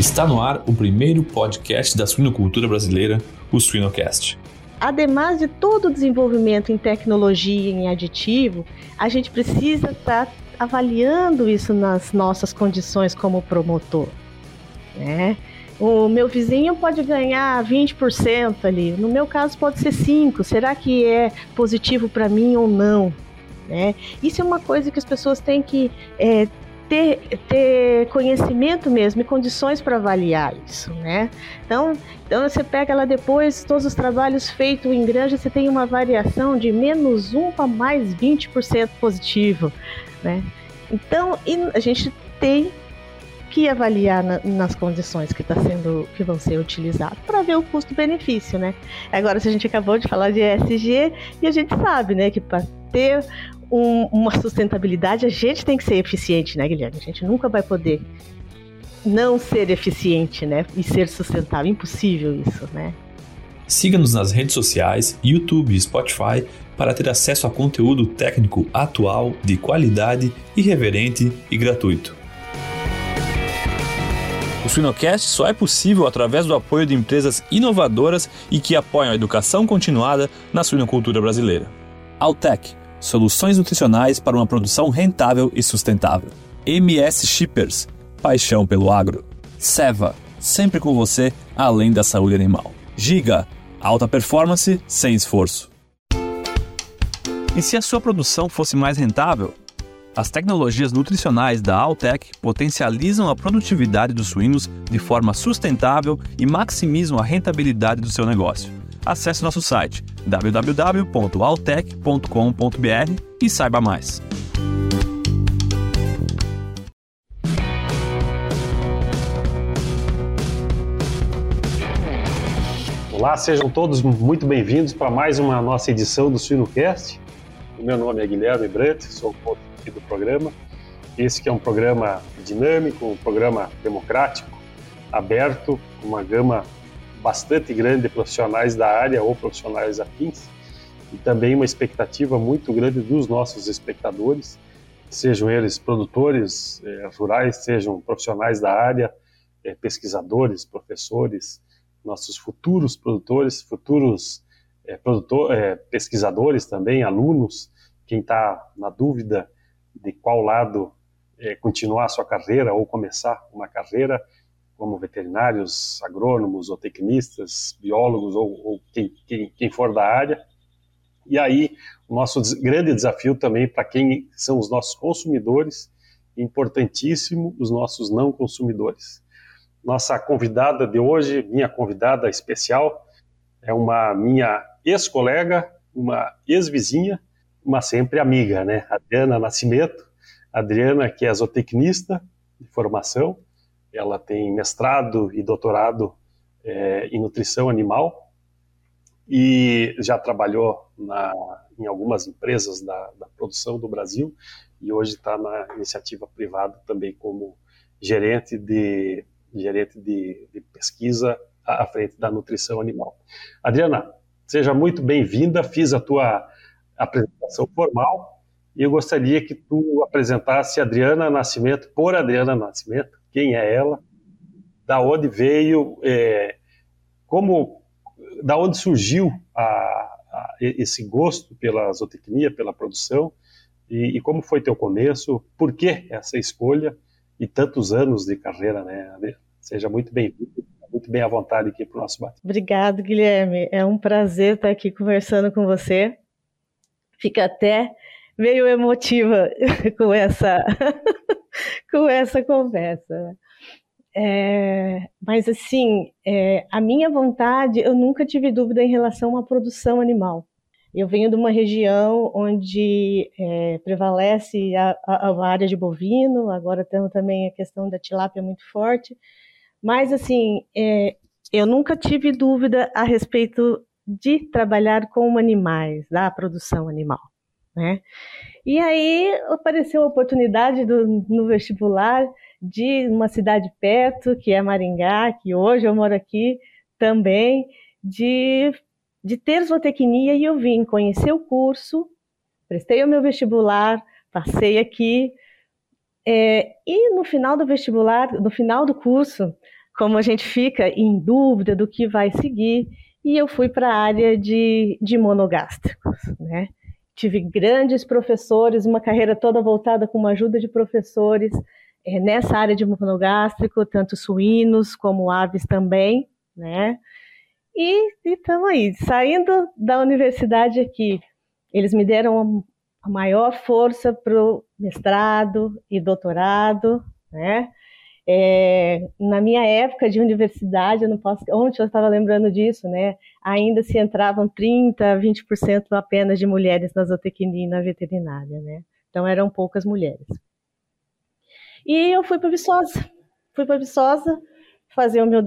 Está no ar o primeiro podcast da suinocultura brasileira, o Suinocast. Ademais de todo o desenvolvimento em tecnologia e em aditivo, a gente precisa estar tá avaliando isso nas nossas condições como promotor. Né? O meu vizinho pode ganhar 20% ali, no meu caso pode ser 5%. Será que é positivo para mim ou não? Né? Isso é uma coisa que as pessoas têm que é, ter, ter conhecimento mesmo e condições para avaliar isso, né? Então, então você pega lá depois todos os trabalhos feitos em granja, você tem uma variação de menos 1 para mais 20% positivo, né? Então, a gente tem que avaliar na, nas condições que, tá sendo, que vão ser utilizadas para ver o custo-benefício, né? Agora, se a gente acabou de falar de ESG e a gente sabe, né, que para ter um, uma sustentabilidade, a gente tem que ser eficiente, né, Guilherme? A gente nunca vai poder não ser eficiente, né? E ser sustentável. Impossível isso, né? Siga-nos nas redes sociais, YouTube e Spotify para ter acesso a conteúdo técnico atual, de qualidade, irreverente e gratuito. O Suinocast só é possível através do apoio de empresas inovadoras e que apoiam a educação continuada na suinocultura brasileira. Altec soluções nutricionais para uma produção rentável e sustentável. MS Shippers, paixão pelo agro. Seva, sempre com você, além da saúde animal. Giga, alta performance sem esforço. E se a sua produção fosse mais rentável? As tecnologias nutricionais da Altec potencializam a produtividade dos suínos de forma sustentável e maximizam a rentabilidade do seu negócio acesse nosso site www.altec.com.br e saiba mais. Olá, sejam todos muito bem-vindos para mais uma nossa edição do SuinoCast. O meu nome é Guilherme Brant, sou o aqui do programa. Esse é um programa dinâmico, um programa democrático, aberto, com uma gama bastante grande de profissionais da área ou profissionais afins e também uma expectativa muito grande dos nossos espectadores, sejam eles produtores eh, rurais, sejam profissionais da área, eh, pesquisadores, professores, nossos futuros produtores, futuros eh, produtor, pesquisadores também, alunos, quem está na dúvida de qual lado continuar a sua carreira ou começar uma carreira, como veterinários, agrônomos ou tecnistas, biólogos ou, ou quem, quem, quem, for da área. E aí, o nosso grande desafio também para quem são os nossos consumidores, importantíssimo, os nossos não consumidores. Nossa convidada de hoje, minha convidada especial, é uma minha ex-colega, uma ex-vizinha, uma sempre amiga, né? Adriana Nascimento. Adriana, que é zootecnista de formação, ela tem mestrado e doutorado é, em nutrição animal e já trabalhou na, em algumas empresas da, da, produção do Brasil e hoje está na iniciativa privada também como gerente de gerente de, de pesquisa à frente da nutrição animal. Adriana, seja muito bem-vinda. Fiz a tua apresentação formal e eu gostaria que tu apresentasse Adriana Nascimento por Adriana Nascimento quem é ela, da onde veio, é, como, da onde surgiu a, a, esse gosto pela zootecnia, pela produção, e, e, como foi teu começo, por que essa escolha e tantos anos de carreira, né? Seja muito bem-vindo, muito bem à vontade aqui para o nosso bate. Obrigado, Guilherme. É um prazer estar aqui conversando com você. Fica até meio emotiva com essa com essa conversa. É, mas assim, é, a minha vontade, eu nunca tive dúvida em relação à produção animal. Eu venho de uma região onde é, prevalece a, a, a, área de bovino, agora temos também a questão da tilápia muito forte, mas assim, é, eu nunca tive dúvida a respeito de trabalhar com animais, da produção animal. Né? E aí apareceu a oportunidade do, no vestibular de uma cidade perto, que é Maringá, que hoje eu moro aqui também, de, de ter zootecnia e eu vim conhecer o curso, prestei o meu vestibular, passei aqui, é, e no final do vestibular, no final do curso, como a gente fica em dúvida do que vai seguir, e eu fui para a área de, de monogástricos, né? Tive grandes professores, uma carreira toda voltada com uma ajuda de professores é, nessa área de monogástrico, tanto suínos como aves também, né? E estamos aí, saindo da universidade aqui, eles me deram a maior força para o mestrado e doutorado, né? É, na minha época de universidade, eu não posso, ontem eu estava lembrando disso, né? Ainda se entravam 30, 20% apenas de mulheres na zootecnia e na veterinária, né? Então eram poucas mulheres. E eu fui para Viçosa, fui para Viçosa fazer o meu,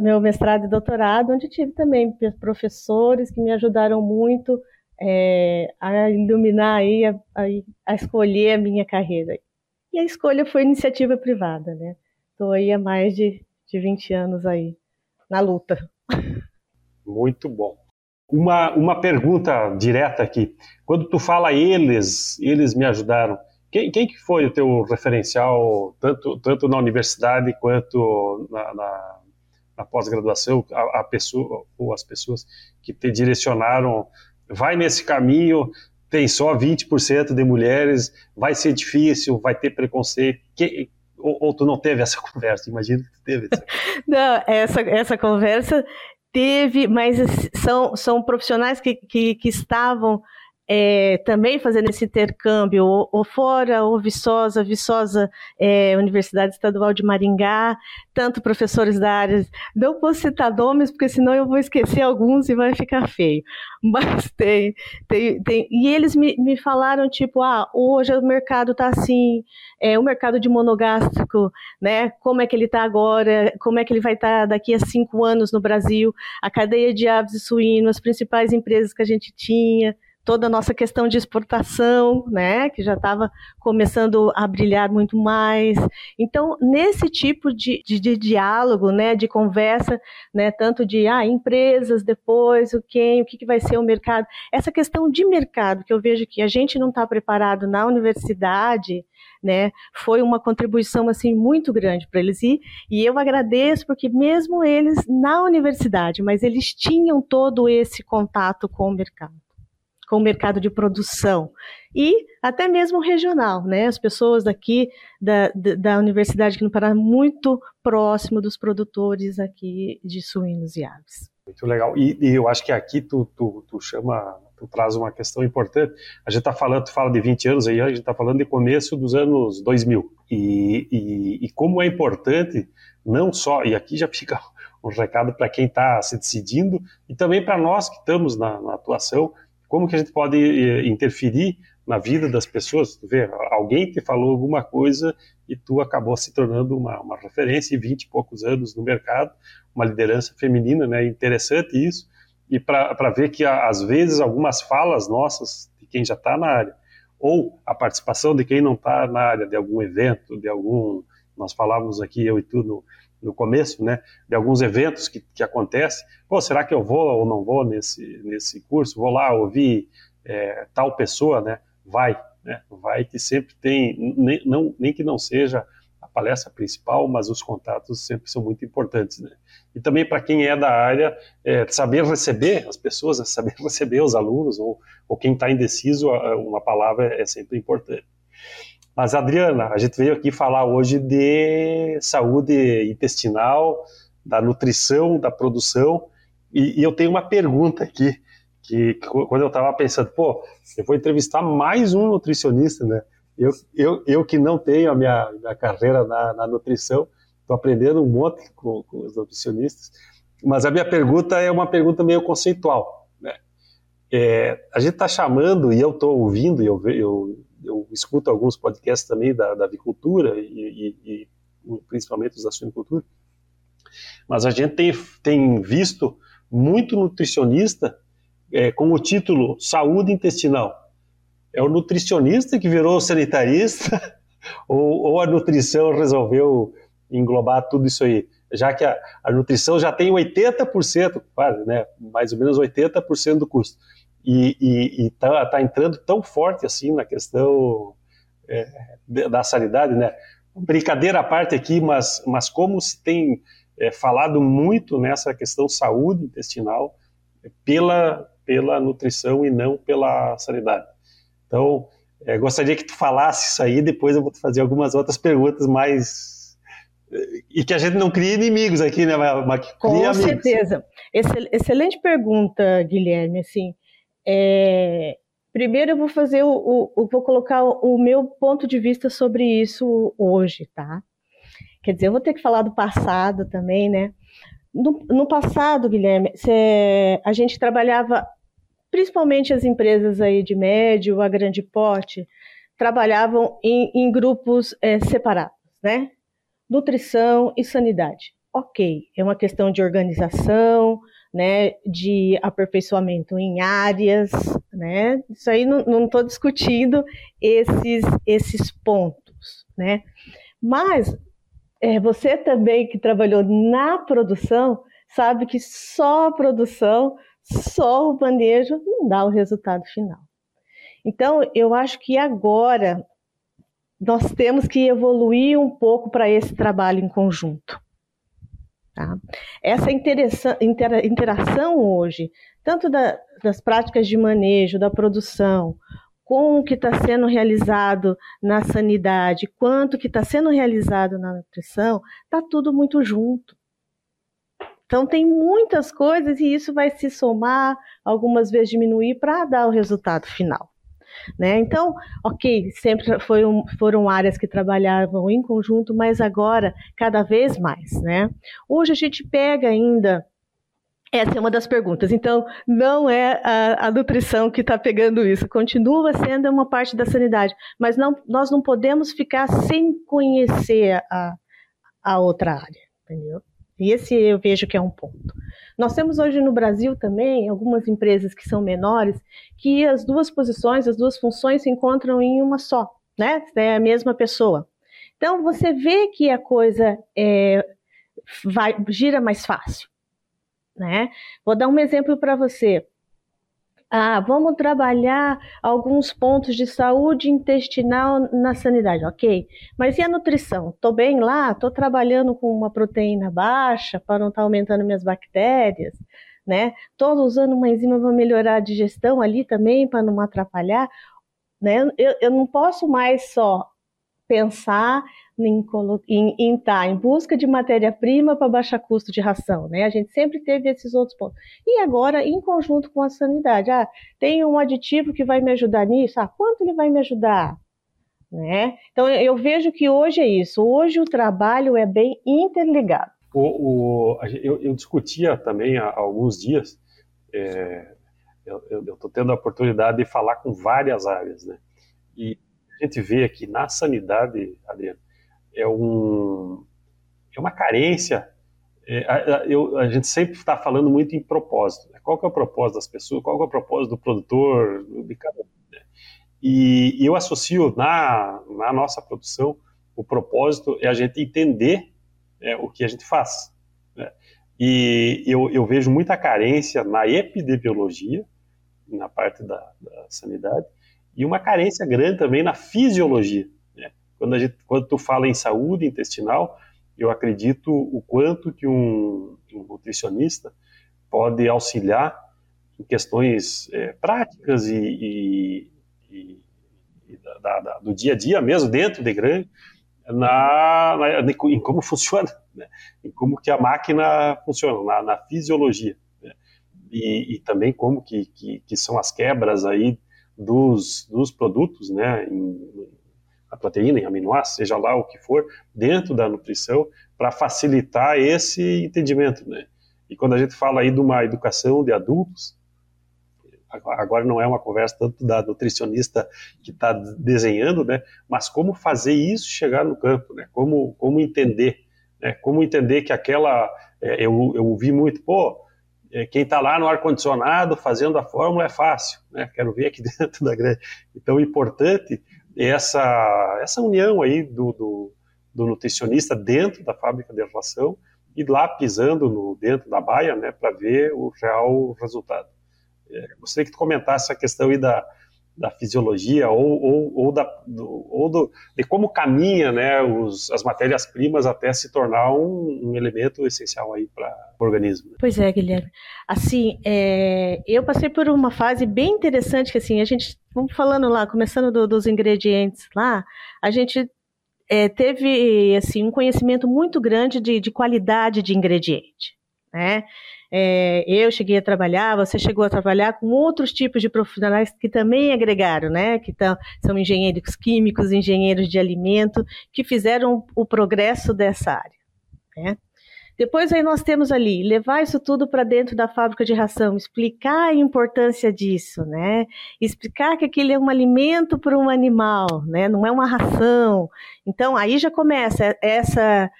meu mestrado e doutorado, onde tive também professores que me ajudaram muito é, a iluminar aí, a, a, escolher a minha carreira. E a escolha foi iniciativa privada, né? Estou aí há mais de, de 20 anos aí na luta. Muito bom. Uma, uma pergunta direta aqui. Quando tu fala eles, eles me ajudaram, quem, quem que foi o teu referencial, tanto, tanto na universidade quanto na, na, na pós-graduação, a, a, pessoa ou as pessoas que te direcionaram vai nesse caminho, tem só 20% de mulheres, vai ser difícil, vai ter preconceito. Que, ou, ou, tu não teve essa conversa? Imagino que tu teve. Essa. não, essa, essa conversa teve, mas são, são profissionais que, que, que estavam é, também fazendo esse intercâmbio, ou, ou fora, ou Viçosa, Viçosa é, Universidade Estadual de Maringá, tanto professores da área, não posso citar nomes, porque senão eu vou esquecer alguns e vai ficar feio, mas tem, tem, tem e eles me, me falaram, tipo, ah, hoje o mercado está assim, é, o mercado de monogástrico, né, como é que ele está agora, como é que ele vai estar tá daqui a cinco anos no Brasil, a cadeia de aves e suínos, as principais empresas que a gente tinha, toda a nossa questão de exportação, né, que já estava começando a brilhar muito mais. Então, nesse tipo de, de, de, diálogo, né, de conversa, né, tanto de ah, empresas, depois o quem, o que, que vai ser o mercado, essa questão de mercado que eu vejo que a gente não está preparado na universidade, né, foi uma contribuição assim muito grande para eles e, e eu agradeço porque mesmo eles na universidade, mas eles tinham todo esse contato com o mercado com o mercado de produção e até mesmo regional, né? As pessoas daqui da, da Universidade aqui no Pará muito próximo dos produtores aqui de suínos e aves. Muito legal. E, e eu acho que aqui tu, tu, tu, chama, tu traz uma questão importante. A gente está falando, tu fala de 20 anos aí, a gente está falando de começo dos anos 2000. E, e, e como é importante, não só, e aqui já fica um recado para quem está se decidindo e também para nós que estamos na, na atuação, como que a gente pode eh, interferir na vida das pessoas? Tu vê, alguém te falou alguma coisa e tu acabou se tornando uma, uma referência e 20 e poucos anos no mercado, uma liderança feminina, né? Interessante isso. E para ver que, às vezes, algumas falas nossas, de quem já está na área, ou a participação de quem não está na área, de algum evento, de algum. Nós falávamos aqui, eu e tu, no, no começo, né, de alguns eventos que, que acontecem. Pô, será que eu vou ou não vou nesse, nesse curso? Vou lá ouvir é, tal pessoa, né? Vai, né? Vai que sempre tem, nem, não, nem que não seja a palestra principal, mas os contatos sempre são muito importantes, né? E também para quem é da área, é, saber receber as pessoas, saber receber os alunos ou, ou quem está indeciso, uma palavra é sempre importante. Mas, Adriana, a gente veio aqui falar hoje de saúde intestinal, da nutrição, da produção, e, e eu tenho uma pergunta aqui, que, que quando eu estava pensando, pô, eu vou entrevistar mais um nutricionista, né? Eu, eu, eu que não tenho a minha, minha carreira na, na nutrição, estou aprendendo um monte com, com, os nutricionistas, mas a minha pergunta é uma pergunta meio conceitual, né? É, a gente está chamando, e eu estou ouvindo, e eu, eu eu escuto alguns podcasts também da, da avicultura e, e, e, principalmente os da suinocultura, mas a gente tem, tem visto muito nutricionista é, com o título Saúde Intestinal. É o nutricionista que virou sanitarista ou, ou a nutrição resolveu englobar tudo isso aí? Já que a, a nutrição já tem 80%, quase, né, mais ou menos 80% do custo e está tá entrando tão forte assim na questão é, da sanidade, né? Brincadeira à parte aqui, mas, mas como se tem é, falado muito nessa questão saúde intestinal pela, pela nutrição e não pela sanidade. Então, é, gostaria que tu falasse isso aí, depois eu vou te fazer algumas outras perguntas mais e que a gente não crie inimigos aqui, né, mas que Com amigos. certeza. Excelente pergunta, Guilherme. Assim, é... primeiro eu vou fazer o, o, vou colocar o, o meu ponto de vista sobre isso hoje, tá? Quer dizer, eu vou ter que falar do passado também, né? No, no passado, Guilherme, cê, a gente trabalhava, principalmente as empresas aí de médio a grande porte, trabalhavam em, em grupos é, separados, né? nutrição e sanidade. Ok, é uma questão de organização, né, de aperfeiçoamento em áreas, né? Isso aí não estou discutindo esses esses pontos, né? Mas é, você também que trabalhou na produção sabe que só a produção, só o manejo não dá o resultado final. Então, eu acho que agora nós temos que evoluir um pouco para esse trabalho em conjunto. Tá? Essa interação hoje, tanto da, das práticas de manejo, da produção, com o que está sendo realizado na sanidade, quanto que está sendo realizado na nutrição, está tudo muito junto. Então tem muitas coisas e isso vai se somar, algumas vezes diminuir para dar o resultado final. Né? Então, ok, sempre foram, foram áreas que trabalhavam em conjunto, mas agora cada vez mais. Né? Hoje a gente pega ainda essa é uma das perguntas. Então, não é a, a nutrição que está pegando isso, continua sendo uma parte da sanidade, mas não, nós não podemos ficar sem conhecer a, a outra área, entendeu? E esse eu vejo que é um ponto. Nós temos hoje no Brasil também algumas empresas que são menores, que as duas posições, as duas funções se encontram em uma só, né? É a mesma pessoa. Então você vê que a coisa é, vai, gira mais fácil, né? Vou dar um exemplo para você. Ah, vamos trabalhar alguns pontos de saúde intestinal na sanidade, ok. Mas e a nutrição? Estou bem lá, estou trabalhando com uma proteína baixa para não estar tá aumentando minhas bactérias, né? Estou usando uma enzima para melhorar a digestão ali também, para não atrapalhar. Né? Eu, eu não posso mais só pensar em estar tá em busca de matéria-prima para baixar custo de ração, né? A gente sempre teve esses outros pontos. E agora, em conjunto com a sanidade, ah, tem um aditivo que vai me ajudar nisso, ah, quanto ele vai me ajudar? Né? Então, eu vejo que hoje é isso, hoje o trabalho é bem interligado. O, o eu, eu, discutia também há alguns dias, é, eu estou tendo a oportunidade de falar com várias áreas, né? E a gente vê aqui na sanidade, Adriano, é, um, é uma carência. É, a, eu, a, gente sempre está falando muito em propósito. Né? Qual que é o propósito das pessoas? Qual que é o propósito do produtor? De cada, né? e, e, eu associo na, na nossa produção o propósito é a gente entender né, o que a gente faz. Né? E eu, eu, vejo muita carência na epidemiologia, na parte da, da sanidade, e uma carência grande também na fisiologia. Quando, a gente, quando tu fala em saúde intestinal, eu acredito o quanto que um, um nutricionista pode auxiliar em questões é, práticas e, e, e, da, da, do dia a dia mesmo, dentro de grande, na, na, em como funciona, né? em como que a máquina funciona, na, na fisiologia. Né? E, e, também como que, que, que, são as quebras aí dos, dos produtos, né, em, a proteína, em aminoácidos, seja lá o que for, dentro da nutrição, para facilitar esse entendimento, né? E quando a gente fala aí de uma educação de adultos, agora não é uma conversa tanto da nutricionista que está desenhando, né? Mas como fazer isso chegar no campo, né? Como, como entender, né? Como entender que aquela, é, eu, eu ouvi muito, pô, é, quem está lá no ar-condicionado fazendo a fórmula é fácil, né? Quero ver aqui dentro da grande. Então, o importante essa, essa união aí do, do, do nutricionista dentro da fábrica de ração e lá pisando no, dentro da baia, né, para ver o real resultado. É, gostaria que tu comentasse a questão aí da, da fisiologia ou, ou, ou, da, do, ou do, de como caminha né, os, as matérias-primas até se tornar um, um elemento essencial aí para o organismo. Pois é, Guilherme. Assim, é, eu passei por uma fase bem interessante que assim, a gente, vamos falando lá, começando do, dos ingredientes lá, a gente é, teve assim, um conhecimento muito grande de, de qualidade de ingrediente. Né? É, eu cheguei a trabalhar, você chegou a trabalhar com outros tipos de profissionais que também agregaram, né? Que tão, são engenheiros químicos, engenheiros de alimento, que fizeram o progresso dessa área. Né? Depois aí nós temos ali, levar isso tudo para dentro da fábrica de ração, explicar a importância disso, né? Explicar que aquele é um alimento para um animal, né? Não é uma ração. Então aí já começa essa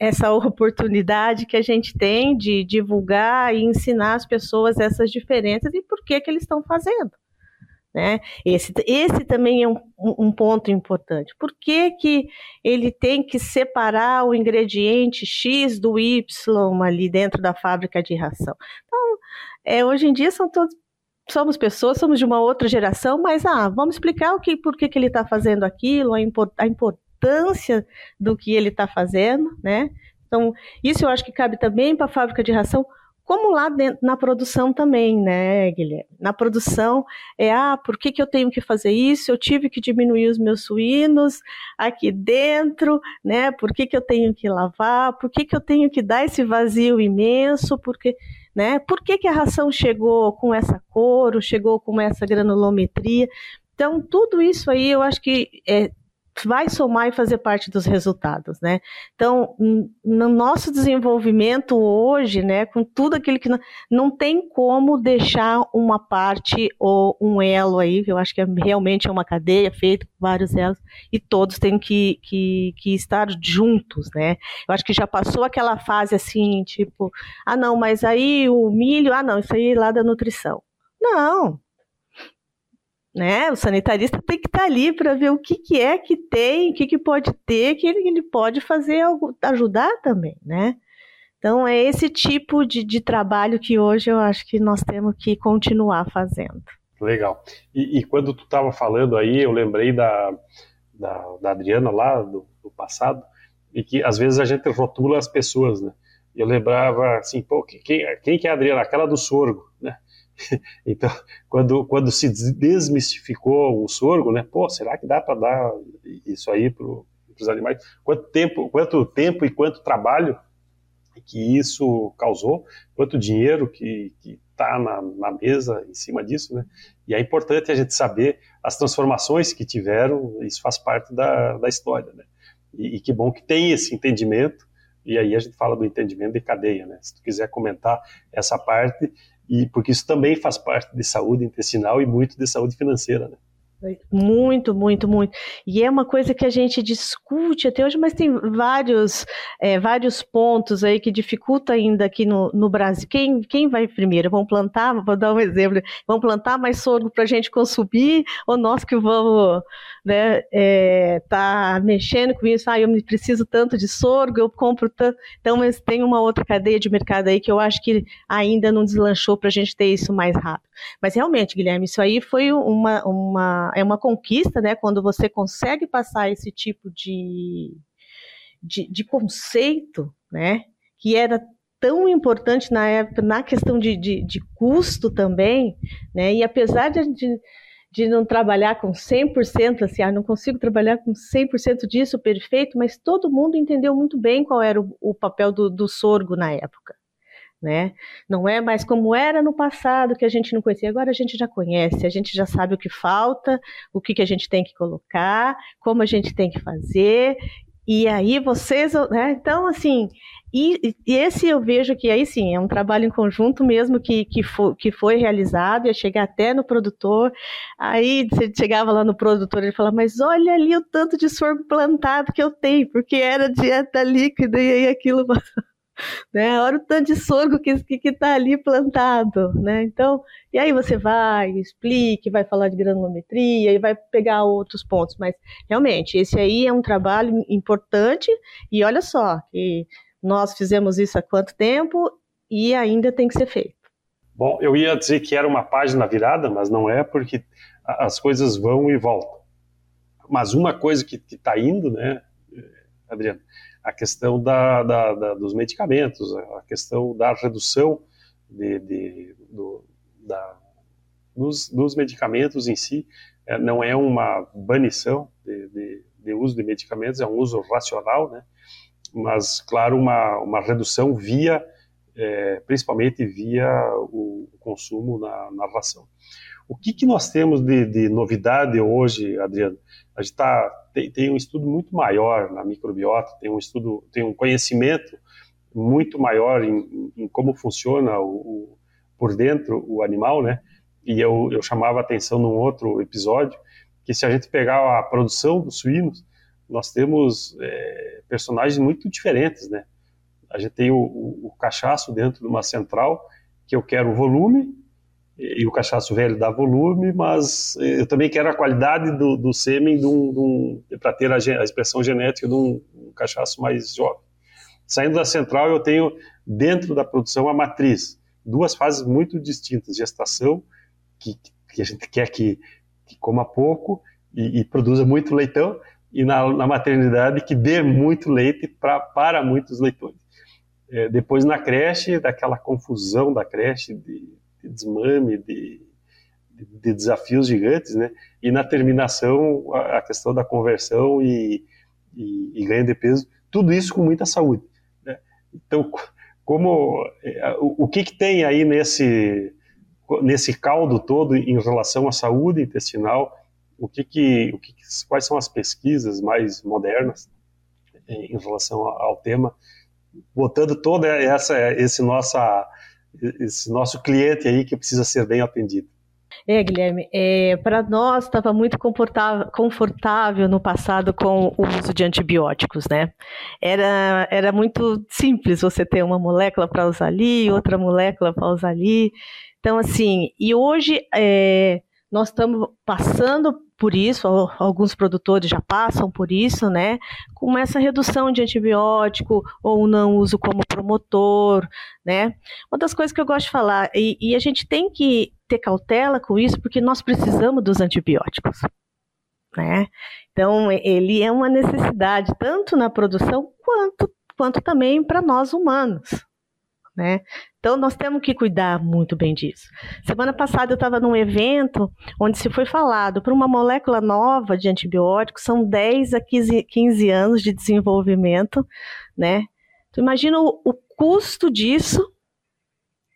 essa oportunidade que a gente tem de divulgar e ensinar as pessoas essas diferenças e por que, que eles estão fazendo. Né? Esse, esse também é um, um, ponto importante. Por que, que ele tem que separar o ingrediente X do Y ali dentro da fábrica de ração? Então, é, hoje em dia são todos, somos pessoas, somos de uma outra geração, mas ah, vamos explicar o que, por que, que ele está fazendo aquilo, a, import, a importância importância do que ele está fazendo, né? Então, isso eu acho que cabe também para a fábrica de ração, como lá dentro, na produção também, né, Guilherme? Na produção, é, ah, por que, que eu tenho que fazer isso? Eu tive que diminuir os meus suínos aqui dentro, né? Por que, que eu tenho que lavar? Por que, que eu tenho que dar esse vazio imenso? Porque, né? Por que, que a ração chegou com essa cor, ou chegou com essa granulometria? Então, tudo isso aí eu acho que é, vai somar e fazer parte dos resultados, né? Então, no nosso desenvolvimento hoje, né, com tudo aquilo que não, não tem como deixar uma parte ou um elo aí, eu acho que é, realmente é uma cadeia feita com vários elos, e todos têm que, que, que estar juntos, né? Eu acho que já passou aquela fase assim, tipo, ah não, mas aí o milho, ah não, isso aí é lá da nutrição. Não, né? O sanitarista tem que estar tá ali para ver o que, que é que tem, o que, que pode ter, que ele, ele pode fazer algo, ajudar também, né? Então é esse tipo de, de trabalho que hoje eu acho que nós temos que continuar fazendo. Legal. E, e quando tu estava falando aí, eu lembrei da, da, da Adriana lá do, do, passado, e que às vezes a gente rotula as pessoas, né? Eu lembrava assim, pô, quem, quem que é a Adriana? Aquela do sorgo, né? Então, quando, quando se desmistificou o sorgo, né? Pô, será que dá para dar isso aí para os animais? Quanto tempo, quanto tempo e quanto trabalho que isso causou? Quanto dinheiro que está na, na, mesa em cima disso, né? E é importante a gente saber as transformações que tiveram, isso faz parte da, da história, né? E, e que bom que tem esse entendimento e aí a gente fala do entendimento de cadeia, né? Se tu quiser comentar essa parte e porque isso também faz parte de saúde intestinal e muito de saúde financeira, né? Muito, muito, muito. E é uma coisa que a gente discute até hoje, mas tem vários, é, vários pontos aí que dificulta ainda aqui no, no Brasil. Quem, quem vai primeiro? Vão plantar? Vou dar um exemplo. Vão plantar mais sorgo para a gente consumir ou nós que vamos né, é, tá mexendo com isso? Ah, eu preciso tanto de sorgo, eu compro tanto. Então, mas tem uma outra cadeia de mercado aí que eu acho que ainda não deslanchou para a gente ter isso mais rápido. Mas realmente, Guilherme, isso aí foi uma, uma é uma conquista, né? Quando você consegue passar esse tipo de, de, de conceito, né? Que era tão importante na época, na questão de, de, de custo também, né? E apesar de, de, de não trabalhar com 100%, assim, ah, não consigo trabalhar com 100% disso perfeito, mas todo mundo entendeu muito bem qual era o, o papel do, do sorgo na época né? Não é mais como era no passado que a gente não conhecia, agora a gente já conhece, a gente já sabe o que falta, o que, que a gente tem que colocar, como a gente tem que fazer, e aí vocês, né? Então, assim, e, e, esse eu vejo que aí sim, é um trabalho em conjunto mesmo que, que, for, que foi realizado, ia chegar até no produtor, aí você chegava lá no produtor ele falava, mas olha ali o tanto de sorgo plantado que eu tenho, porque era dieta líquida e aí aquilo né? Olha o tanto de sorgo que está que, que tá ali plantado, né? Então, e aí você vai, explique, vai falar de granulometria e vai pegar outros pontos, mas realmente esse aí é um trabalho importante e olha só que nós fizemos isso há quanto tempo e ainda tem que ser feito. Bom, eu ia dizer que era uma página virada, mas não é, porque as coisas vão e voltam. Mas uma coisa que está indo, né, Adriano, a questão da, da, da, dos medicamentos, a questão da redução de, de, do, da, dos, dos, medicamentos em si, é, não é uma banição de, de, de, uso de medicamentos, é um uso racional, né? mas, claro, uma, uma redução via, é, principalmente via o consumo na, na ração. O que, que nós temos de, de novidade hoje, Adriano? A gente tá, tem, tem, um estudo muito maior na microbiota, tem um estudo, tem um conhecimento muito maior em, em como funciona o, o, por dentro o animal, né? E eu, eu chamava a atenção num outro episódio que se a gente pegar a produção dos suínos, nós temos é, personagens muito diferentes, né? A gente tem o, o, o cachaço dentro de uma central que eu quero volume e o cachaço velho dá volume, mas eu também quero a qualidade do, do sêmen para ter a, a, expressão genética de um, um, cachaço mais jovem. Saindo da central, eu tenho dentro da produção a matriz, duas fases muito distintas: gestação, que, que a gente quer que, que coma pouco e, e, produza muito leitão, e na, na maternidade, que dê muito leite pra, para muitos leitões. É, depois na creche, daquela confusão da creche de desmame, de, de, desafios gigantes, né? E na terminação, a, questão da conversão e, e, e, ganho de peso, tudo isso com muita saúde. Né? Então, como é, o, o que, que tem aí nesse nesse caldo todo em relação à saúde intestinal? O que que, o que, quais são as pesquisas mais modernas em relação ao tema? Botando toda essa esse nossa esse nosso cliente aí que precisa ser bem atendido. É, Guilherme, é, para nós estava muito confortável, no passado com o uso de antibióticos, né? Era, era muito simples você ter uma molécula para usar ali, outra molécula para usar ali. Então, assim, e hoje é, nós estamos passando por isso, alguns produtores já passam por isso, né? Com essa redução de antibiótico ou não uso como promotor, né? Uma das coisas que eu gosto de falar, e, e a gente tem que ter cautela com isso, porque nós precisamos dos antibióticos. Né? Então, ele é uma necessidade tanto na produção quanto, quanto também para nós humanos. Né? Então, nós temos que cuidar muito bem disso. Semana passada eu estava num evento onde se foi falado para uma molécula nova de antibiótico, são 10 a 15, 15 anos de desenvolvimento, né? Tu imagina o, o custo disso,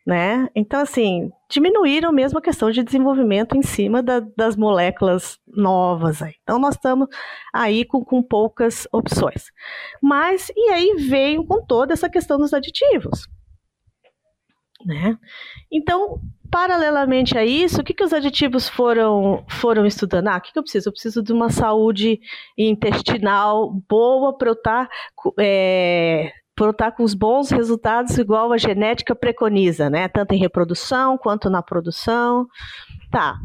né? Então, assim, diminuíram mesmo a questão de desenvolvimento em cima da, das moléculas novas. Aí. Então, nós estamos aí com, com poucas opções. Mas, e aí veio com toda essa questão dos aditivos né? Então, paralelamente a isso, o que, que os aditivos foram, foram estudando? Ah, o que, que eu preciso? Eu preciso de uma saúde intestinal boa para eu estar tá, é, para estar tá com os bons resultados igual a genética preconiza, né? Tanto em reprodução quanto na produção. Tá.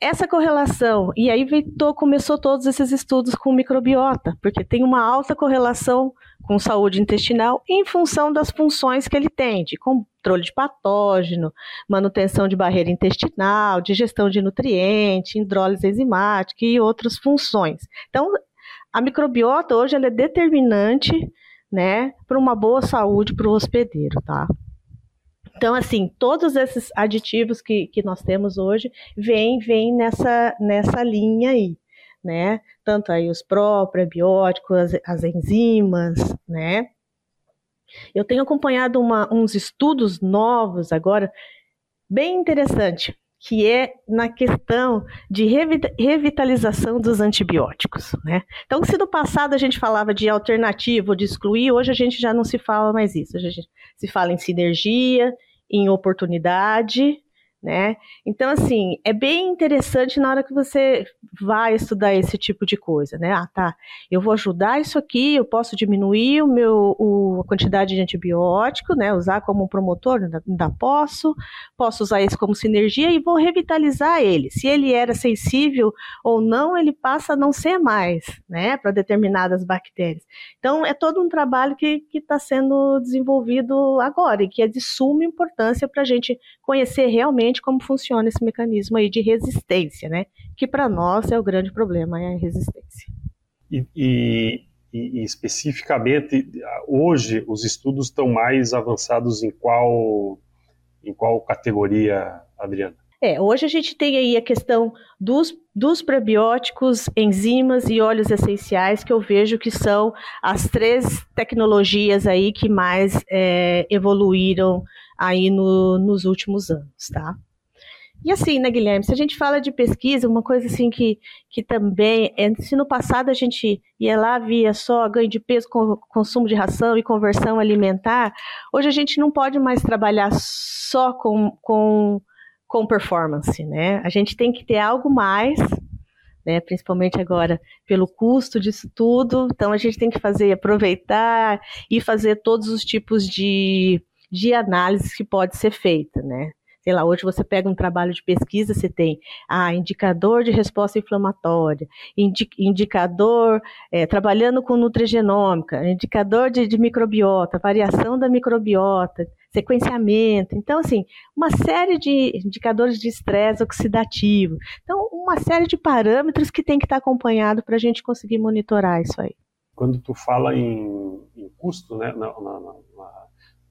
Essa correlação, e aí veio, começou todos esses estudos com microbiota, porque tem uma alta correlação com saúde intestinal em função das funções que ele tem, de controle de patógeno, manutenção de barreira intestinal, digestão de nutrientes, hidrólise enzimática e outras funções. Então, a microbiota hoje é determinante né, para uma boa saúde para o hospedeiro, tá? Então, assim, todos esses aditivos que, que nós temos hoje vêm vem nessa, nessa linha aí né? Tanto aí os pró-prebióticos, as, as, enzimas, né? Eu tenho acompanhado uma, uns estudos novos agora, bem interessante, que é na questão de revitalização dos antibióticos, né? Então, se no passado a gente falava de alternativa, de excluir, hoje a gente já não se fala mais isso. A gente se fala em sinergia, em oportunidade, né? Então, assim, é bem interessante na hora que você vai estudar esse tipo de coisa, né? Ah, tá, eu vou ajudar isso aqui, eu posso diminuir o meu, o, a quantidade de antibiótico, né? Usar como promotor, ainda, ainda posso, posso usar isso como sinergia e vou revitalizar ele. Se ele era sensível ou não, ele passa a não ser mais, né? Para determinadas bactérias. Então, é todo um trabalho que está sendo desenvolvido agora e que é de suma importância para a gente conhecer realmente exatamente como funciona esse mecanismo aí de resistência, né? Que para nós é o grande problema, é a resistência. E, e, e, especificamente, hoje os estudos estão mais avançados em qual, em qual categoria, Adriana? É, hoje a gente tem aí a questão dos, dos probióticos, enzimas e óleos essenciais, que eu vejo que são as três tecnologias aí que mais é, evoluíram aí no, nos últimos anos, tá? E assim, né, Guilherme, se a gente fala de pesquisa, uma coisa assim que, que também, é, se no passado a gente ia lá, via só ganho de peso, consumo de ração e conversão alimentar, hoje a gente não pode mais trabalhar só com, com com performance, né? A gente tem que ter algo mais, né? Principalmente agora pelo custo disso tudo. Então a gente tem que fazer, aproveitar e fazer todos os tipos de, de análises que pode ser feita, né? Sei lá, hoje você pega um trabalho de pesquisa, você tem ah, indicador de resposta inflamatória, indi indicador é, trabalhando com nutrigenômica, indicador de, de microbiota, variação da microbiota, sequenciamento. Então, assim, uma série de indicadores de estresse oxidativo. Então, uma série de parâmetros que tem que estar acompanhado para a gente conseguir monitorar isso aí. Quando tu fala em, em custo, né, na, na, na,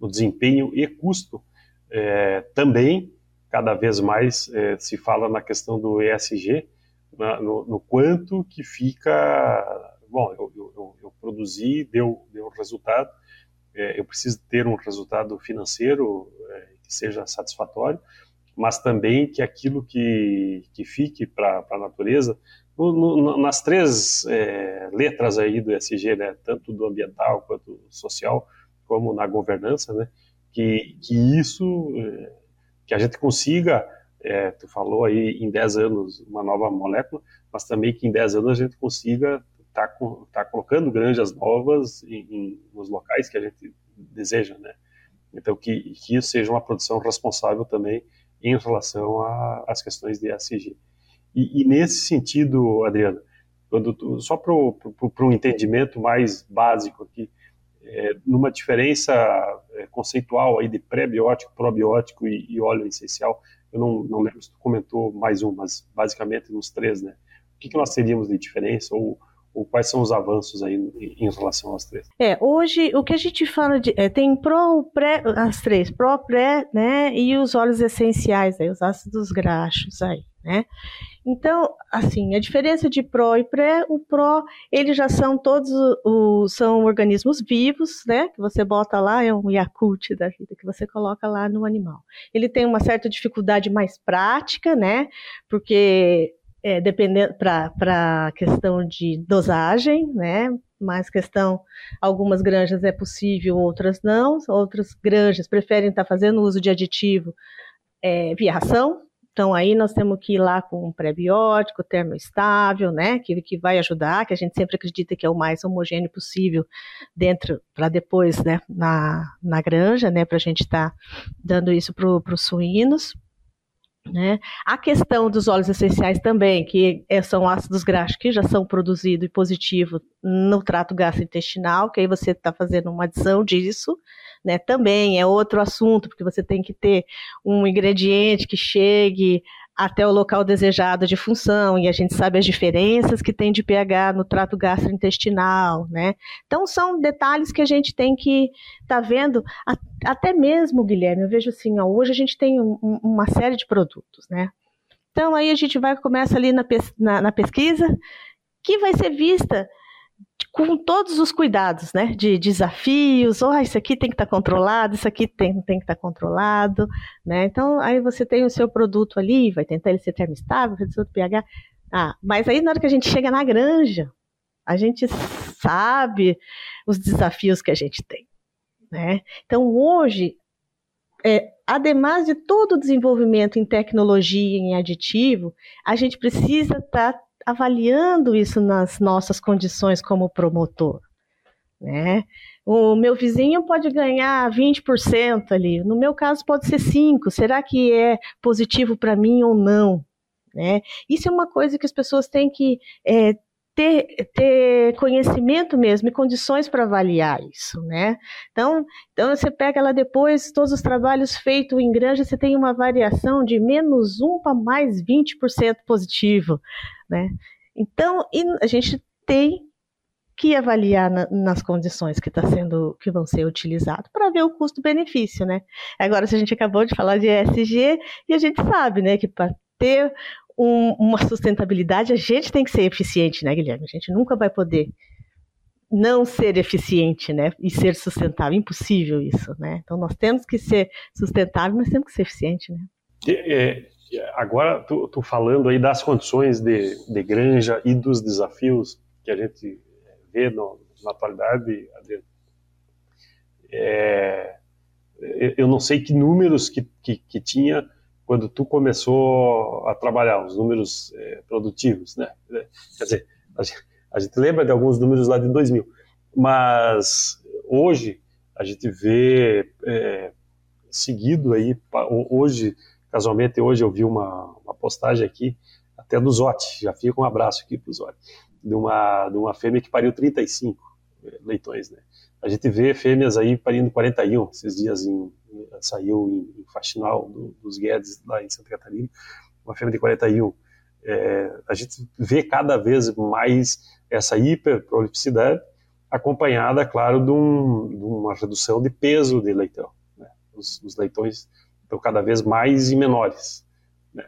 no desempenho e custo, é, também, cada vez mais, é, se fala na questão do ESG, na, no, no, quanto que fica. Bom, eu, eu, eu produzi, deu, deu resultado, é, eu preciso ter um resultado financeiro é, que seja satisfatório, mas também que aquilo que, que fique para a natureza, no, no, nas três é, letras aí do ESG, né, tanto do ambiental quanto social, como na governança, né, que, que isso, é, que a gente consiga, é, tu falou aí em 10 anos uma nova molécula, mas também que em 10 anos a gente consiga estar tá, tá colocando granjas novas em, em, nos locais que a gente deseja, né? Então, que, que isso seja uma produção responsável também em relação às questões de ESG. E, e, nesse sentido, Adriana, quando tu, só para um entendimento mais básico aqui, é, numa diferença é, conceitual aí de pré-biótico, probiótico e, e, óleo essencial, eu não, não lembro se tu comentou mais um, mas basicamente nos três, né? O que, que nós teríamos de diferença ou, ou quais são os avanços aí em, relação aos três? É, hoje o que a gente fala de é, tem pro, pré, as três, pró, pré, né, e os óleos essenciais aí, os ácidos graxos aí, né? Então, assim, a diferença de pró e pré, o pró, eles já são todos os, são organismos vivos, né? Que você bota lá, é um Yakult da vida, que você coloca lá no animal. Ele tem uma certa dificuldade mais prática, né? Porque é, dependendo para a questão de dosagem, né? Mas questão, algumas granjas é possível, outras não. Outras granjas preferem estar tá fazendo uso de aditivo é, via ração, então, aí nós temos que ir lá com um pré-biótico termoestável, né, que, que vai ajudar, que a gente sempre acredita que é o mais homogêneo possível dentro, para depois, né, na, na granja, né, para a gente estar tá dando isso para os suínos. Né? A questão dos óleos essenciais também, que é, são ácidos graxos que já são produzidos e positivos no trato gastrointestinal, que aí você está fazendo uma adição disso, né? Também é outro assunto, porque você tem que ter um ingrediente que chegue até o local desejado de função, e a gente sabe as diferenças que tem de pH no trato gastrointestinal, né? Então são detalhes que a gente tem que estar tá vendo, até mesmo, Guilherme, eu vejo assim, ó, hoje a gente tem um, uma série de produtos, né? Então aí a gente vai, começa ali na, na, na pesquisa, que vai ser vista com todos os cuidados, né? De desafios, oh, isso aqui tem que estar tá controlado, isso aqui tem, tem que estar tá controlado, né? Então, aí você tem o seu produto ali, vai tentar ele ser termoestável, reduzir o pH. Ah, mas aí na hora que a gente chega na granja, a gente sabe os desafios que a gente tem, né? Então, hoje, é, ademais de todo o desenvolvimento em tecnologia, em aditivo, a gente precisa estar tá avaliando isso nas nossas condições como promotor. Né? O meu vizinho pode ganhar 20% ali, no meu caso pode ser 5%. Será que é positivo para mim ou não? Né? Isso é uma coisa que as pessoas têm que é, ter, ter conhecimento mesmo e condições para avaliar isso, né? Então, então você pega lá depois, todos os trabalhos feitos em granja, você tem uma variação de menos 1 para mais 20% positivo, né? Então, a gente tem que avaliar na, nas condições que tá sendo que vão ser utilizadas para ver o custo-benefício, né? Agora, se a gente acabou de falar de ESG e a gente sabe, né, que para ter um, uma sustentabilidade, a gente tem que ser eficiente, né, Guilherme? A gente nunca vai poder não ser eficiente, né? E ser sustentável. Impossível isso, né? Então nós temos que ser sustentável, mas temos que ser eficiente, né? É, agora, tu, falando aí das condições de, de granja e dos desafios que a gente vê no, na atualidade, Adriano, é, eu não sei que números que, que, que tinha quando tu começou a trabalhar, os números é, produtivos, né? Quer dizer, a gente, a gente, lembra de alguns números lá de 2000, mas hoje a gente vê é, seguido aí, hoje, casualmente hoje eu vi uma, uma postagem aqui, até do Zote, já fica um abraço aqui pro Zote, de uma, de uma fêmea que pariu 35 é, leitões, né? A gente vê fêmeas aí parindo 41, esses dias em, saiu em, em Faxinal, do, dos Guedes, lá em Santa Catarina, uma fêmea de 41. É, a gente vê cada vez mais essa hiperprolificidade, acompanhada, claro, de, um, de, uma redução de peso de leitão. Né? Os, os, leitões estão cada vez mais e menores. Né?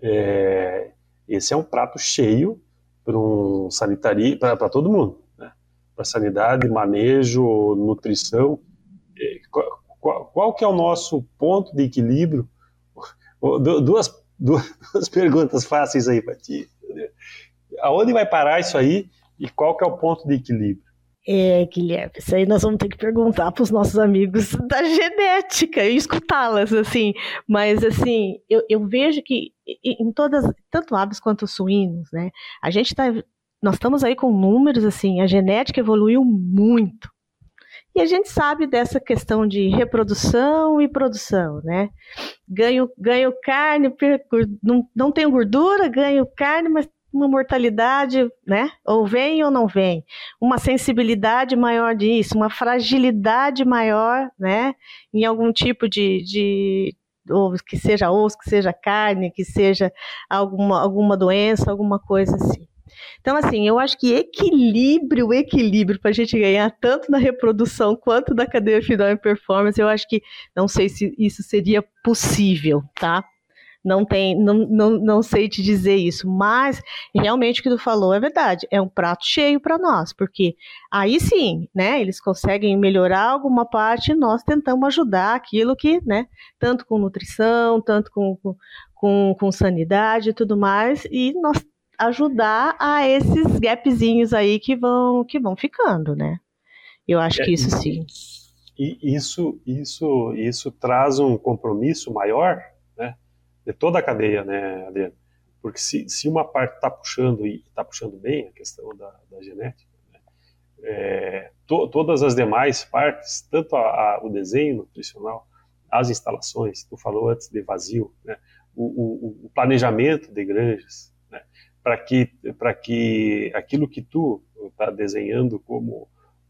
É, esse é um prato cheio para um sanitaria, para todo mundo, né? para sanidade, manejo, nutrição. É, qual, que é o nosso ponto de equilíbrio? Duas, duas perguntas fáceis aí para ti. Aonde vai parar isso aí e qual que é o ponto de equilíbrio? É, Guilherme, isso aí nós vamos ter que perguntar para os nossos amigos da genética e escutá-las, assim. Mas, assim, eu, eu vejo que em todas, tanto aves quanto suínos, né, a gente está, nós estamos aí com números, assim, a genética evoluiu muito. E a gente sabe dessa questão de reprodução e produção, né? Ganho, ganho carne, não, não tenho gordura, ganho carne, mas uma mortalidade, né? Ou vem ou não vem. Uma sensibilidade maior disso, uma fragilidade maior, né? Em algum tipo de, de ou que seja osso, que seja carne, que seja alguma, alguma doença, alguma coisa assim. Então, assim, eu acho que equilíbrio, equilíbrio para a gente ganhar tanto na reprodução quanto na cadeia final e performance, eu acho que não sei se isso seria possível, tá? Não tem, não, não, não sei te dizer isso, mas realmente o que tu falou é verdade, é um prato cheio para nós, porque aí sim, né, eles conseguem melhorar alguma parte e nós tentamos ajudar aquilo que, né, tanto com nutrição, tanto com, com, com sanidade e tudo mais, e nós ajudar a esses gapzinhos aí que vão que vão ficando, né? Eu acho que isso sim. E isso isso isso traz um compromisso maior, né, de toda a cadeia, né, Adriano? Porque se, se uma parte está puxando e está puxando bem a questão da, da genética, né, é, to, todas as demais partes, tanto a, a, o desenho nutricional, as instalações, tu falou antes de vazio, né, o, o, o planejamento de granjas, para que, que aquilo que tu está desenhando como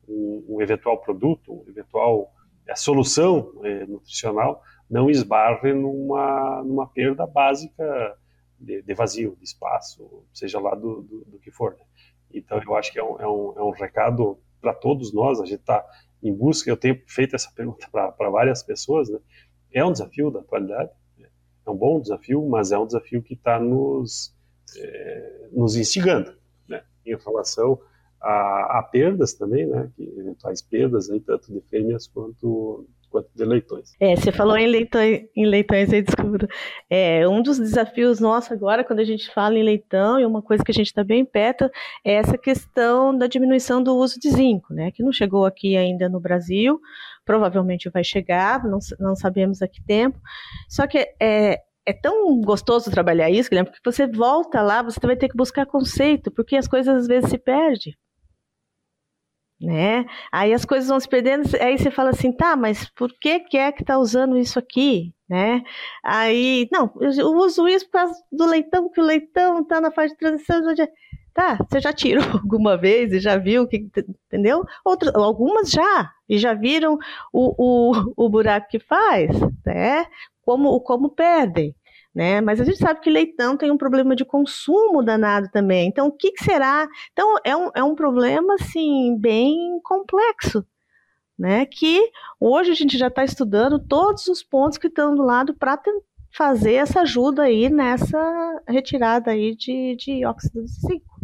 um, um, eventual produto, um eventual a é, solução é, nutricional, não esbarre numa, numa perda básica de, de vazio, de espaço, seja lá do, do, do que for. Né? Então, eu acho que é um, é um, é um recado para todos nós, a gente está em busca, eu tenho feito essa pergunta para várias pessoas, né? é um desafio da atualidade, né? é um bom desafio, mas é um desafio que está nos nos instigando, né, em relação a, a, perdas também, né, que eventuais perdas aí, tanto de fêmeas quanto quanto de leitões. É, você falou em leitões, em leitões aí, desculpa. É, um dos desafios nossos agora, quando a gente fala em leitão, e uma coisa que a gente está bem perto, é essa questão da diminuição do uso de zinco, né? Que não chegou aqui ainda no Brasil, provavelmente vai chegar, não, não sabemos a que tempo. Só que é, é tão gostoso trabalhar isso, Guilherme, porque você volta lá, você vai ter que buscar conceito, porque as coisas às vezes se perdem. Né? Aí as coisas vão se perdendo, aí você fala assim, tá, mas por que, que é que tá usando isso aqui? Né? Aí, não, eu uso isso por causa do leitão, que o leitão tá na fase de transição. Tá, você já tirou alguma vez e já viu que, entendeu? Outras, algumas já, e já viram o, o, o buraco que faz, né? Como, como perdem. Né? Mas a gente sabe que leitão tem um problema de consumo danado também. Então, o que, que será? Então, é um, é um problema, assim, bem complexo, né? Que hoje a gente já está estudando todos os pontos que estão do lado para fazer essa ajuda aí nessa retirada aí de, de óxido de zinco.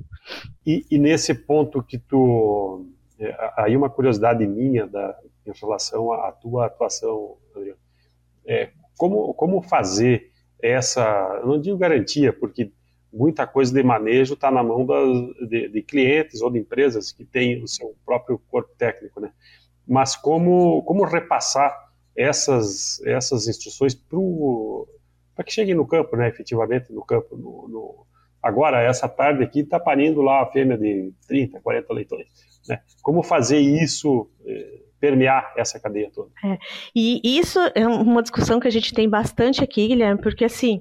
E, e, nesse ponto que tu, é, aí uma curiosidade minha da, em relação à tua atuação, Adriano, é, como, como fazer essa, não digo garantia, porque muita coisa de manejo está na mão das, de, de, clientes ou de empresas que têm o seu próprio corpo técnico, né? Mas como, como repassar essas, essas instruções para que cheguem no campo, né? Efetivamente no campo. No, no... Agora, essa tarde aqui está parindo lá a fêmea de 30, 40 leitões. Né? Como fazer isso... Eh, permear essa cadeia toda. É, e isso é uma discussão que a gente tem bastante aqui, Guilherme, porque assim,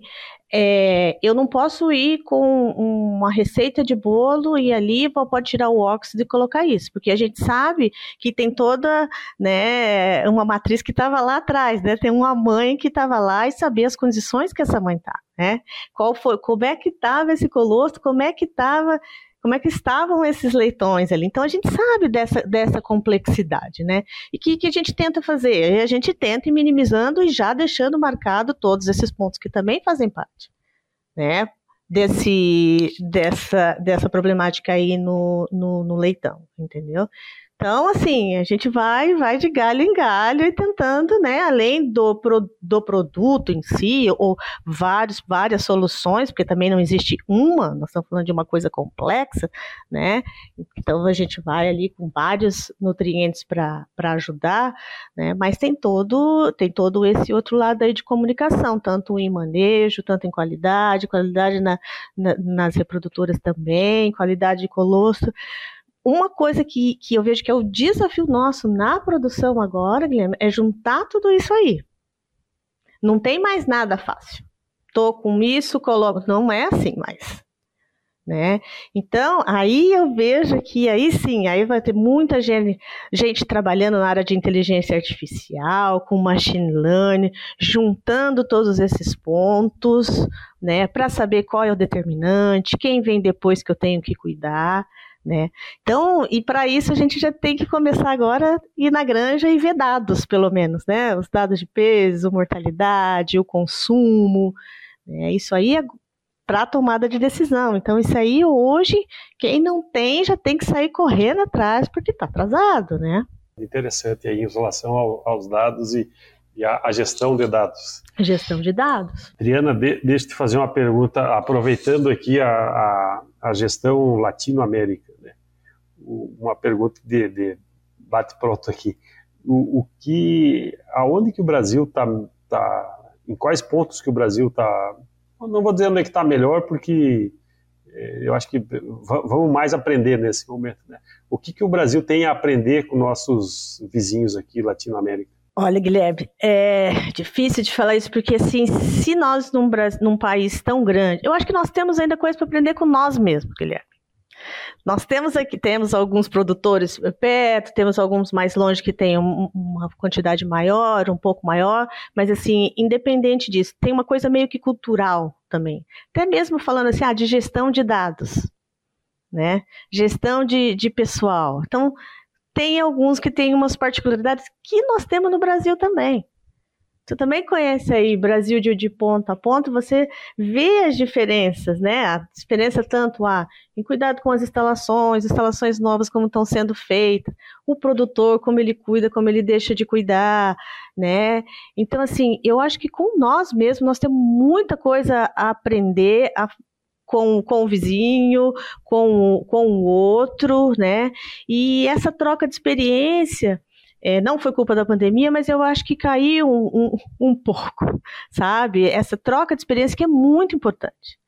é, eu não posso ir com uma receita de bolo e ali pode tirar o óxido e colocar isso, porque a gente sabe que tem toda né, uma matriz que estava lá atrás, né? Tem uma mãe que estava lá e sabia as condições que essa mãe está, né? Qual foi, como é que estava esse colostro, como é que estava como é que estavam esses leitões ali. Então a gente sabe dessa, dessa complexidade, né? E o que, que a gente tenta fazer? A gente tenta ir minimizando e já deixando marcado todos esses pontos que também fazem parte, né? Desse, dessa, dessa problemática aí no, no, no leitão, entendeu? Então, assim, a gente vai, vai de galho em galho e tentando, né, além do, pro, do produto em si, ou vários, várias soluções, porque também não existe uma, nós estamos falando de uma coisa complexa, né? Então a gente vai ali com vários nutrientes para ajudar, né? Mas tem todo, tem todo esse outro lado aí de comunicação, tanto em manejo, tanto em qualidade, qualidade na, na, nas reprodutoras também, qualidade de colostro uma coisa que, que eu vejo que é o desafio nosso na produção agora, Guilherme, é juntar tudo isso aí. Não tem mais nada fácil. Tô com isso, coloco. Não é assim mais. Né? Então, aí eu vejo que aí sim, aí vai ter muita gente, gente trabalhando na área de inteligência artificial, com machine learning, juntando todos esses pontos, né, para saber qual é o determinante, quem vem depois que eu tenho que cuidar né? Então, e para isso a gente já tem que começar agora ir na granja e ver dados, pelo menos, né? Os dados de peso, mortalidade, o consumo, né? Isso aí é para tomada de decisão. Então, isso aí hoje, quem não tem já tem que sair correndo atrás porque está atrasado, né? Interessante aí em relação ao, aos dados e, e a, a, gestão de dados. Gestão de dados. Adriana, de, deixa eu te fazer uma pergunta, aproveitando aqui a, a, a gestão Latino-América uma pergunta de, de bate pronto aqui. O, o, que, aonde que o Brasil está, tá, em quais pontos que o Brasil está, não vou dizer onde é que está melhor, porque é, eu acho que vamos mais aprender nesse momento. Né? O que, que o Brasil tem a aprender com nossos vizinhos aqui, Latinoamérica? Olha, Guilherme, é difícil de falar isso, porque assim, se nós num, num país tão grande, eu acho que nós temos ainda coisa para aprender com nós mesmos, Guilherme. Nós temos aqui, temos alguns produtores perto, temos alguns mais longe que têm uma quantidade maior, um pouco maior, mas assim, independente disso, tem uma coisa meio que cultural também. Até mesmo falando assim, ah, de gestão de dados, né? Gestão de, de pessoal. Então, tem alguns que têm umas particularidades que nós temos no Brasil também. Você também conhece aí Brasil de, de ponta a ponta, você vê as diferenças, né? A diferença tanto a em cuidado com as instalações, instalações novas como estão sendo feitas, o produtor como ele cuida, como ele deixa de cuidar, né? Então assim, eu acho que com nós mesmos nós temos muita coisa a aprender a com, com o vizinho, com, com o outro, né? E essa troca de experiência, é, não foi culpa da pandemia, mas eu acho que caiu um, um, um pouco, sabe? Essa troca de experiência que é muito importante.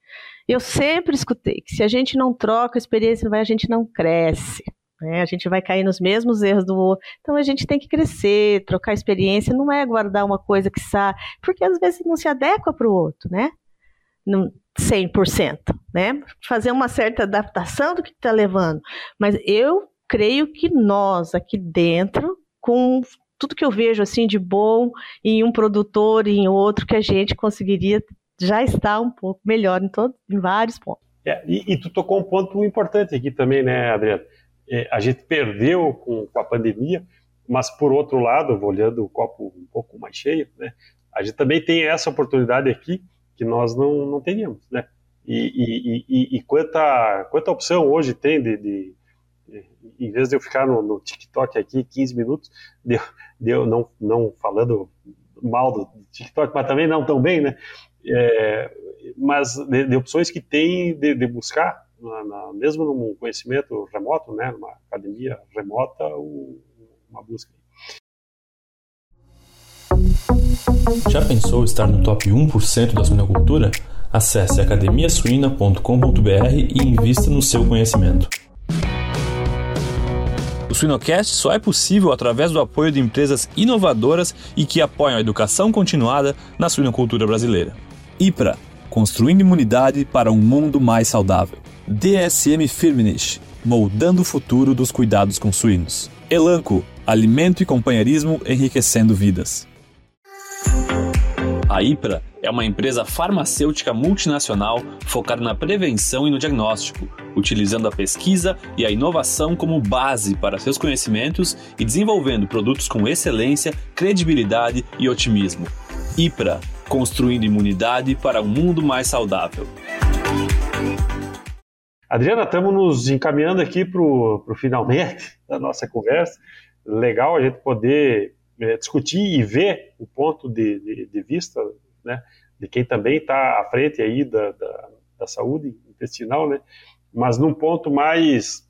Eu sempre escutei que se a gente não troca experiência, a gente não cresce. Né? A gente vai cair nos mesmos erros do outro. Então a gente tem que crescer, trocar experiência, não é guardar uma coisa que sabe, porque às vezes não se adequa para o outro, né? Não, 100%, né? Fazer uma certa adaptação do que está levando. Mas eu creio que nós aqui dentro, com tudo que eu vejo assim de bom em um produtor e em outro, que a gente conseguiria já estar um pouco melhor em, todo, em vários pontos. É, e, e, tu tocou um ponto importante aqui também, né, Adriano? É, a gente perdeu com, com, a pandemia, mas por outro lado, olhando o copo um pouco mais cheio, né, a gente também tem essa oportunidade aqui que nós não, não teríamos, né? E, e, e, e quanta, quanta opção hoje tem de, de, em vez de eu ficar no, no, TikTok aqui 15 minutos, de, de eu não, não falando mal do TikTok, mas também não tão bem, né? É, mas de, de, opções que tem de, de buscar, na, na, mesmo num conhecimento remoto, né, numa academia remota, o, uma busca. Já pensou estar no top 1% da suinocultura? Acesse academiasuina.com.br e invista no seu conhecimento. O Suinocast só é possível através do apoio de empresas inovadoras e que apoiam a educação continuada na suinocultura brasileira. IPRA Construindo imunidade para um mundo mais saudável. DSM Firmenich Moldando o futuro dos cuidados com suínos. Elanco Alimento e companheirismo enriquecendo vidas. A IPRA é uma empresa farmacêutica multinacional focada na prevenção e no diagnóstico, utilizando a pesquisa e a inovação como base para seus conhecimentos e desenvolvendo produtos com excelência, credibilidade e otimismo. IPRA construindo imunidade para um mundo mais saudável. Adriana, estamos nos encaminhando aqui para o finalmente da nossa conversa. Legal a gente poder é, discutir e ver o ponto de, de, de vista né, de quem também está à frente aí da, da, da, saúde intestinal, né, mas num ponto mais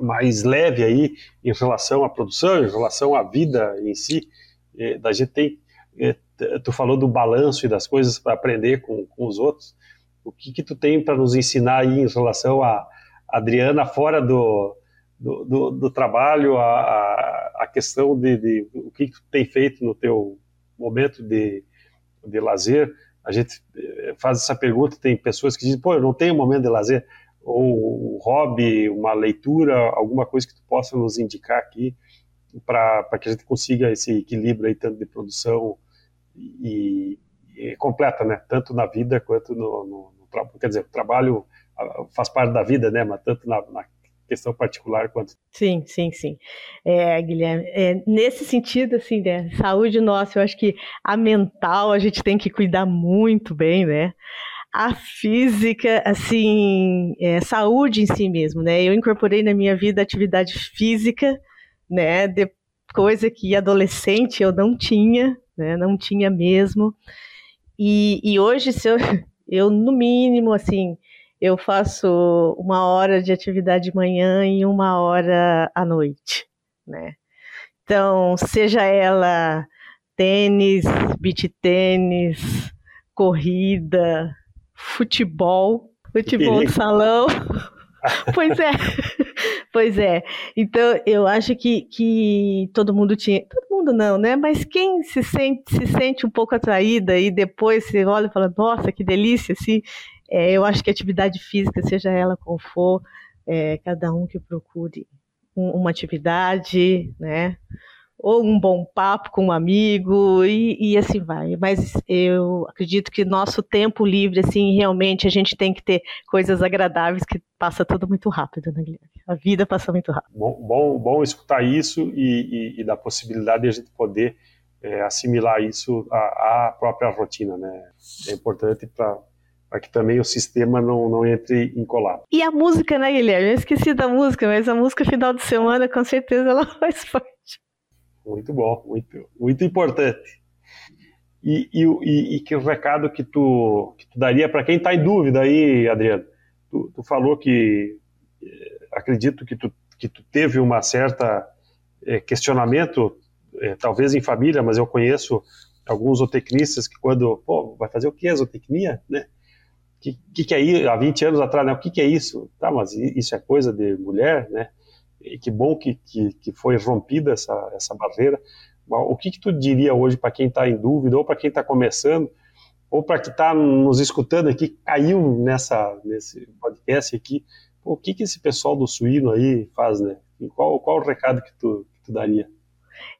mais leve aí em relação à produção, em relação à vida em si, é, da gente tem é, tu falou do balanço e das coisas para aprender com, com, os outros. O que que tu tem para nos ensinar aí em relação a Adriana fora do, do, do, do trabalho, a, a questão de, de, o que tu tem feito no teu momento de, de lazer? A gente eh, faz essa pergunta, tem pessoas que dizem, pô, eu não tenho momento de lazer, ou um hobby, uma leitura, alguma coisa que tu possa nos indicar aqui para que a gente consiga esse equilíbrio aí, tanto de produção e, e completa, né? Tanto na vida quanto no, no, no trabalho. Quer dizer, o trabalho faz parte da vida, né? Mas tanto na, na questão particular quanto. Sim, sim, sim. É, Guilherme, é, nesse sentido, assim, né? Saúde nossa, eu acho que a mental a gente tem que cuidar muito bem, né? A física, assim, é, saúde em si mesmo, né? Eu incorporei na minha vida atividade física, né? De, coisa que adolescente eu não tinha, né? Não tinha mesmo. E, e hoje, se eu, eu, no mínimo, assim, eu faço uma hora de atividade de manhã e uma hora à noite, né? Então, seja ela tênis, beach tênis, corrida, futebol, futebol de salão. pois é, pois é. Então, eu acho que, que todo mundo tinha. Todo mundo não, né? Mas quem se sente, se sente um pouco atraída e depois você olha e fala, nossa, que delícia, assim. É, eu acho que atividade física, seja ela qual for, é, cada um que procure um, uma atividade, né? Ou um bom papo com um amigo e, e, assim vai. Mas eu acredito que nosso tempo livre, assim, realmente a gente tem que ter coisas agradáveis que passa tudo muito rápido, né, Guilherme? A vida passa muito rápido. Bom, bom, bom escutar isso e, e, e da possibilidade de a gente poder é, assimilar isso à, à própria rotina, né? É importante para para que também o sistema não, não entre em colapso. E a música, né, Guilherme? Eu esqueci da música, mas a música final de semana, com certeza, ela faz parte. Muito bom, muito, muito importante. E, e, e que recado que tu, que tu daria para quem está em dúvida aí, Adriano? Tu, tu falou que eh, acredito que tu, que tu teve uma certa eh, questionamento, eh, talvez em família, mas eu conheço alguns zootecnistas que quando, pô, vai fazer o que a zootecnia, né? Que, que, que é isso? Há 20 anos atrás, né? O que, que é isso? Tá, mas isso é coisa de mulher, né? E que bom que, que, que foi rompida essa, essa barreira. O que, que tu diria hoje para quem está em dúvida ou para quem está começando ou para quem está nos escutando aqui, caiu nessa, nesse podcast aqui, pô, o que, que esse pessoal do suíno aí faz, né? E qual, qual o recado que tu, que tu daria?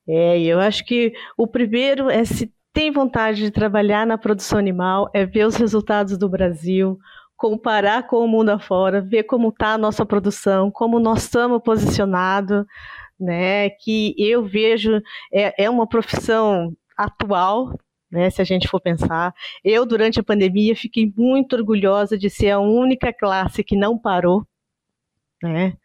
É, eu acho que o primeiro é se tem vontade de trabalhar na produção animal, é ver os resultados do Brasil, comparar com o mundo afora, ver como está a nossa produção, como nós estamos posicionados, né? Que eu vejo é, é uma profissão atual, né, se a gente for pensar. Eu, durante a pandemia, fiquei muito orgulhosa de ser a única classe que não parou, né?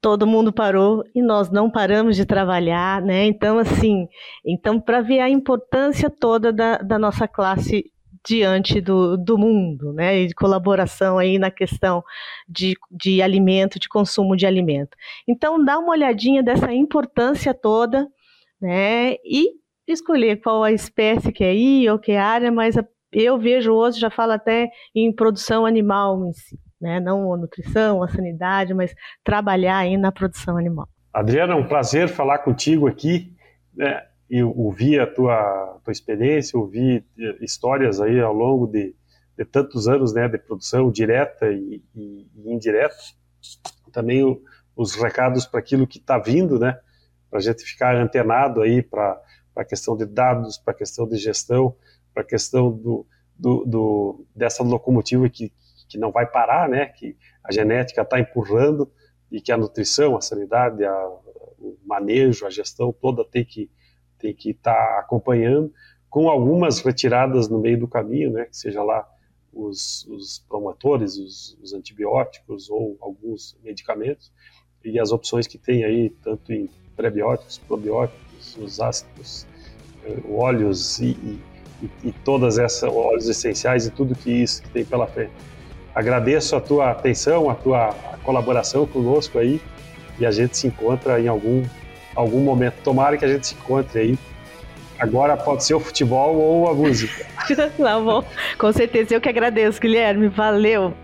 Todo mundo parou e nós não paramos de trabalhar, né? Então, assim, então para ver a importância toda da, da nossa classe diante do, do mundo, né? E de colaboração aí na questão de, de alimento, de consumo de alimento. Então, dá uma olhadinha dessa importância toda, né? E escolher qual a espécie que é aí ou que é área, mas eu vejo hoje, já fala até em produção animal em si, né? não a nutrição, a sanidade, mas trabalhar aí na produção animal. Adriana, é um prazer falar contigo aqui, né? e ouvir a tua, tua experiência, ouvir eh, histórias aí ao longo de, de tantos anos né, de produção direta e, e, e indireta, também o, os recados para aquilo que está vindo, né, para a gente ficar antenado aí para a questão de dados, para a questão de gestão, para a questão do, do, do, dessa locomotiva que, que não vai parar, né? Que a genética está empurrando e que a nutrição, a sanidade, a, o manejo, a gestão toda tem que tem que estar tá acompanhando, com algumas retiradas no meio do caminho, né? Que seja lá os, os promotores, os, os antibióticos ou alguns medicamentos e as opções que tem aí tanto em prebióticos, probióticos os ácidos, eh, óleos e, e, e todas essas óleos essenciais e tudo que isso que tem pela frente. Agradeço a tua atenção, a tua colaboração conosco aí e a gente se encontra em algum algum momento. Tomara que a gente se encontre aí. Agora pode ser o futebol ou a música. tá bom. Com certeza eu que agradeço, Guilherme. Valeu.